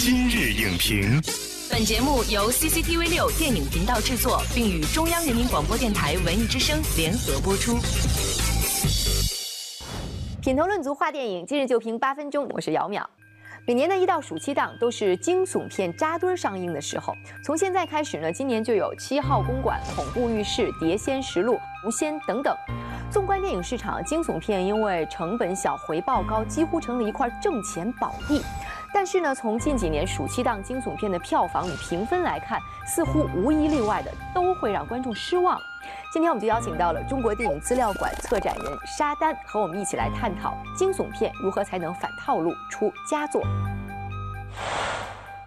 今日影评，本节目由 CCTV 六电影频道制作，并与中央人民广播电台文艺之声联合播出。品头论足话电影，今日就评八分钟，我是姚淼。每年的一到暑期档都是惊悚片扎堆儿上映的时候。从现在开始呢，今年就有《七号公馆》《恐怖浴室》《碟仙实录》《狐仙》等等。纵观电影市场，惊悚片因为成本小、回报高，几乎成了一块挣钱宝地。但是呢，从近几年暑期档惊悚片的票房与评分来看，似乎无一例外的都会让观众失望。今天我们就邀请到了中国电影资料馆策展人沙丹，和我们一起来探讨惊悚片如何才能反套路出佳作。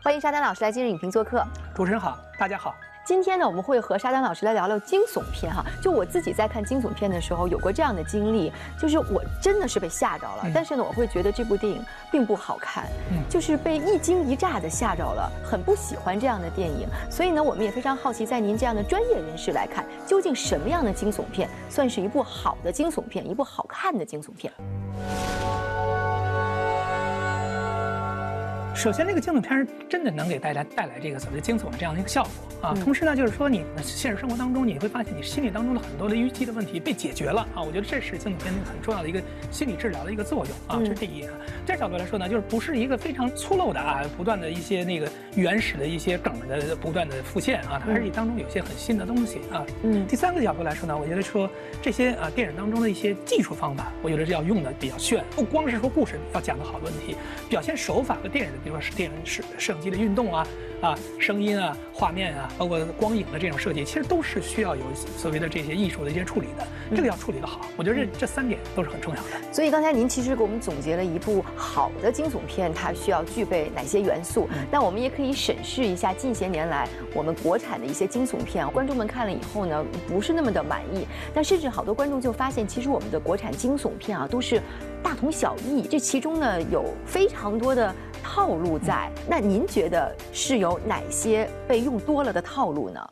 欢迎沙丹老师来今日影评做客。主持人好，大家好。今天呢，我们会和沙丹老师来聊聊惊悚片哈。就我自己在看惊悚片的时候，有过这样的经历，就是我真的是被吓着了。但是呢，我会觉得这部电影并不好看，就是被一惊一乍的吓着了，很不喜欢这样的电影。所以呢，我们也非常好奇，在您这样的专业人士来看，究竟什么样的惊悚片算是一部好的惊悚片，一部好看的惊悚片？首先，这个惊悚片真的能给大家带来这个所谓的惊悚的这样的一个效果啊。同时呢，就是说你现实生活当中，你会发现你心理当中的很多的淤积的问题被解决了啊。我觉得这是惊悚片很重要的一个心理治疗的一个作用啊。这是第一啊。这角度来说呢，就是不是一个非常粗陋的啊，不断的一些那个原始的一些梗的不断的复现啊，它还是当中有些很新的东西啊。嗯。第三个角度来说呢，我觉得说这些啊电影当中的一些技术方法，我觉得是要用的比较炫，不光是说故事要讲的好的问题，表现手法和电影的。说是电影摄摄影机的运动啊，啊，声音啊，画面啊，包括光影的这种设计，其实都是需要有所谓的这些艺术的一些处理的。这个要处理的好，我觉得这这三点都是很重要的。所以刚才您其实给我们总结了一部好的惊悚片，它需要具备哪些元素？那我们也可以审视一下近些年来我们国产的一些惊悚片，观众们看了以后呢，不是那么的满意。但甚至好多观众就发现，其实我们的国产惊悚片啊，都是大同小异。这其中呢，有非常多的。套路在那，您觉得是有哪些被用多了的套路呢？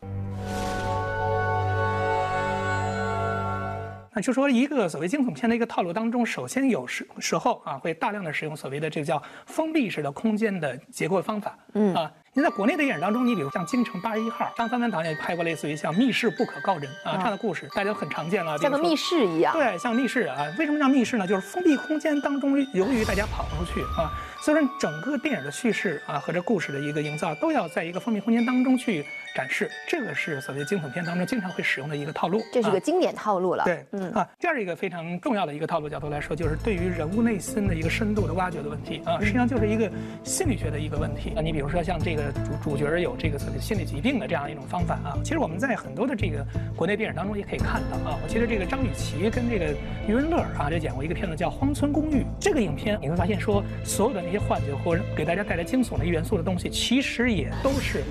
那就说一个所谓惊悚片的一个套路当中，首先有时时候啊，会大量的使用所谓的这个叫封闭式的空间的结构方法，嗯啊。你在国内的电影当中，你比如像《京城八十一号》，张三三导演拍过类似于像《密室不可告人》啊这样的故事，大家都很常见了，像个密室一样。对，像密室啊，为什么叫密室呢？就是封闭空间当中，由于大家跑不出去啊，所以说整个电影的叙事啊和这故事的一个营造，都要在一个封闭空间当中去展示。这个是所谓惊悚片当中经常会使用的一个套路。这是个经典套路了。对，嗯啊，第二一个非常重要的一个套路角度来说，就是对于人物内心的一个深度的挖掘的问题啊，实际上就是一个心理学的一个问题。啊你比如说像这个主主角有这个所谓心理疾病的这样一种方法啊，其实我们在很多的这个国内电影当中也可以看到啊。我记得这个张雨绮跟这个余文乐啊，这演过一个片子叫《荒村公寓》。这个影片你会发现说，所有的那些幻觉或者给大家带来惊悚的元素的东西，其实也都是。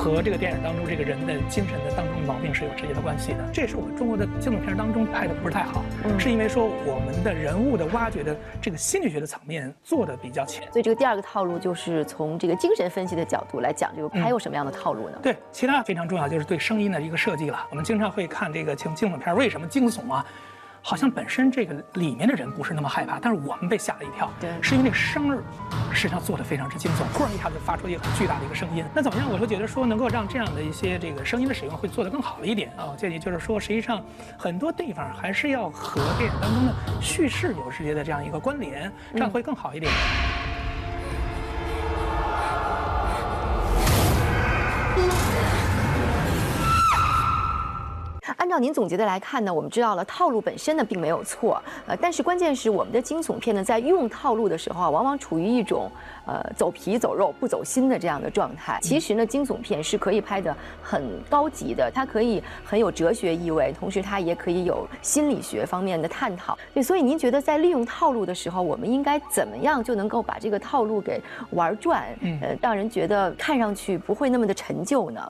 和这个电影当中这个人的精神的当中毛病是有直接的关系的，这也是我们中国的惊悚片当中拍的不是太好，是因为说我们的人物的挖掘的这个心理学的层面做的比较浅。所以这个第二个套路就是从这个精神分析的角度来讲，这个还有什么样的套路呢？对，其他非常重要就是对声音的一个设计了。我们经常会看这个惊惊悚片，为什么惊悚啊？好像本身这个里面的人不是那么害怕，但是我们被吓了一跳。对，是因为那个声儿实际上做的非常之惊悚，突然一下子发出一个很巨大的一个声音。那怎么样？我就觉得说能够让这样的一些这个声音的使用会做得更好一点啊。我建议就是说，实际上很多地方还是要和电影当中的叙事有直接的这样一个关联，这样会更好一点。按照您总结的来看呢，我们知道了套路本身呢并没有错，呃，但是关键是我们的惊悚片呢在用套路的时候啊，往往处于一种呃走皮走肉不走心的这样的状态。其实呢，惊悚片是可以拍的很高级的，它可以很有哲学意味，同时它也可以有心理学方面的探讨。对，所以您觉得在利用套路的时候，我们应该怎么样就能够把这个套路给玩转，呃，让人觉得看上去不会那么的陈旧呢？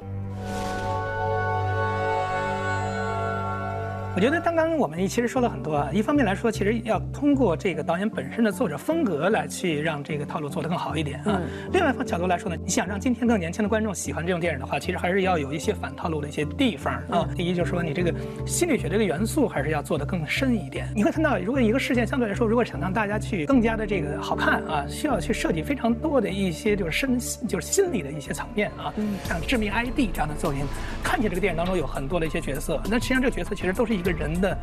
我觉得刚刚我们其实说了很多啊，一方面来说，其实要通过这个导演本身的作者风格来去让这个套路做得更好一点啊。另外一方角度来说呢，你想让今天更年轻的观众喜欢这种电影的话，其实还是要有一些反套路的一些地方啊。第一就是说你这个心理学这个元素还是要做得更深一点。你会看到，如果一个事件相对来说，如果想让大家去更加的这个好看啊，需要去设计非常多的一些就是深就是心理的一些层面啊。像《致命 ID》这样的作品，看起来这个电影当中有很多的一些角色，那实际上这个角色其实都是一个人的。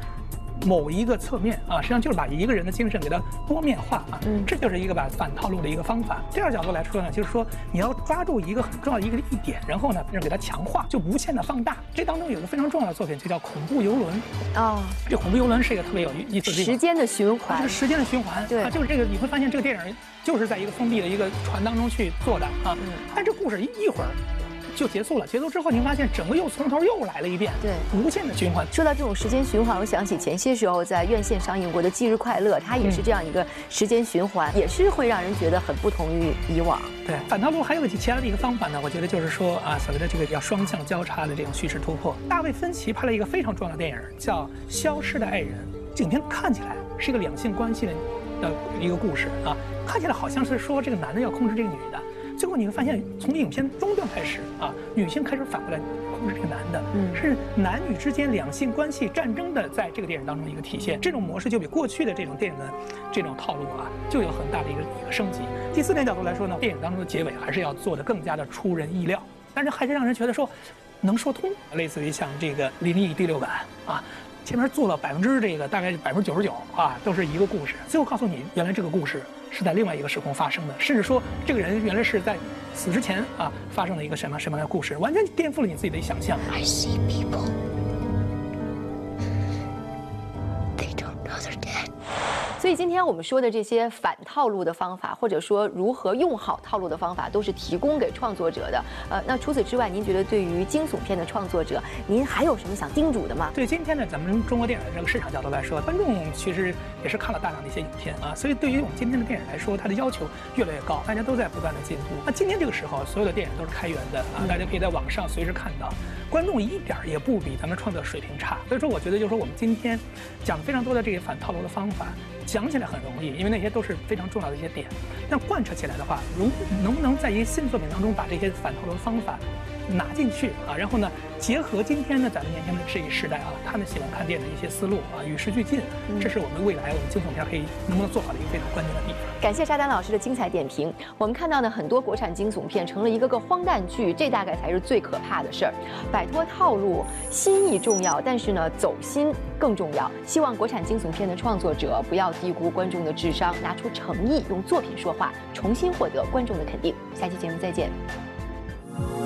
某一个侧面啊，实际上就是把一个人的精神给它多面化啊，嗯，这就是一个把反套路的一个方法。第二角度来说呢，就是说你要抓住一个很重要的一个一点，然后呢，给它强化，就无限的放大。这当中有个非常重要的作品，就叫《恐怖游轮》啊。这《恐怖游轮》是一个特别有意思的时间的循环，是时间的循环，对，就是这个你会发现这个电影就是在一个封闭的一个船当中去做的啊，但这故事一会儿。就结束了。结束之后，您发现整个又从头又来了一遍，对，无限的循环。说到这种时间循环，我想起前些时候在院线上映过的《忌日快乐》，它也是这样一个时间循环，也是会让人觉得很不同于以往。对，反套路还有个其他的一个方法呢，我觉得就是说啊，所谓的这个叫双向交叉的这种叙事突破。大卫芬奇拍了一个非常重要的电影，叫《消失的爱人》。影片看起来是一个两性关系的的一个故事啊，看起来好像是说这个男的要控制这个女的。最后你会发现，从影片中段开始啊，女性开始反过来控制这个男的，是男女之间两性关系战争的，在这个电影当中一个体现。这种模式就比过去的这种电影的这种套路啊，就有很大的一个一个升级。第四点角度来说呢，电影当中的结尾还是要做的更加的出人意料，但是还是让人觉得说能说通。类似于像这个《灵异第六感》啊，前面做了百分之这个大概百分之九十九啊，都是一个故事，最后告诉你原来这个故事。是在另外一个时空发生的，甚至说这个人原来是在死之前啊发生了一个什么什么样的故事，完全颠覆了你自己的想象。I see people. 所以今天我们说的这些反套路的方法，或者说如何用好套路的方法，都是提供给创作者的。呃，那除此之外，您觉得对于惊悚片的创作者，您还有什么想叮嘱的吗？对今天呢，咱们中国电影的这个市场角度来说，观众其实也是看了大量的一些影片啊，所以对于我们今天的电影来说，它的要求越来越高，大家都在不断的进步。那今天这个时候，所有的电影都是开源的啊，大家可以在网上随时看到，观众一点也不比咱们创作水平差。所以说，我觉得就是说，我们今天讲非常多的这些反套路的方法。想起来很容易，因为那些都是非常重要的一些点。但贯彻起来的话，如能不能在一个新作品当中把这些反套路的方法？拿进去啊，然后呢，结合今天呢咱们年轻人这一时代啊，他们喜欢看电影的一些思路啊，与时俱进，这是我们未来我们惊悚片可以能不能做好的一个非常关键的地方。感谢沙丹老师的精彩点评。我们看到呢，很多国产惊悚片成了一个个荒诞剧，这大概才是最可怕的事儿。摆脱套路，心意重要，但是呢，走心更重要。希望国产惊悚片的创作者不要低估观众的智商，拿出诚意，用作品说话，重新获得观众的肯定。下期节目再见。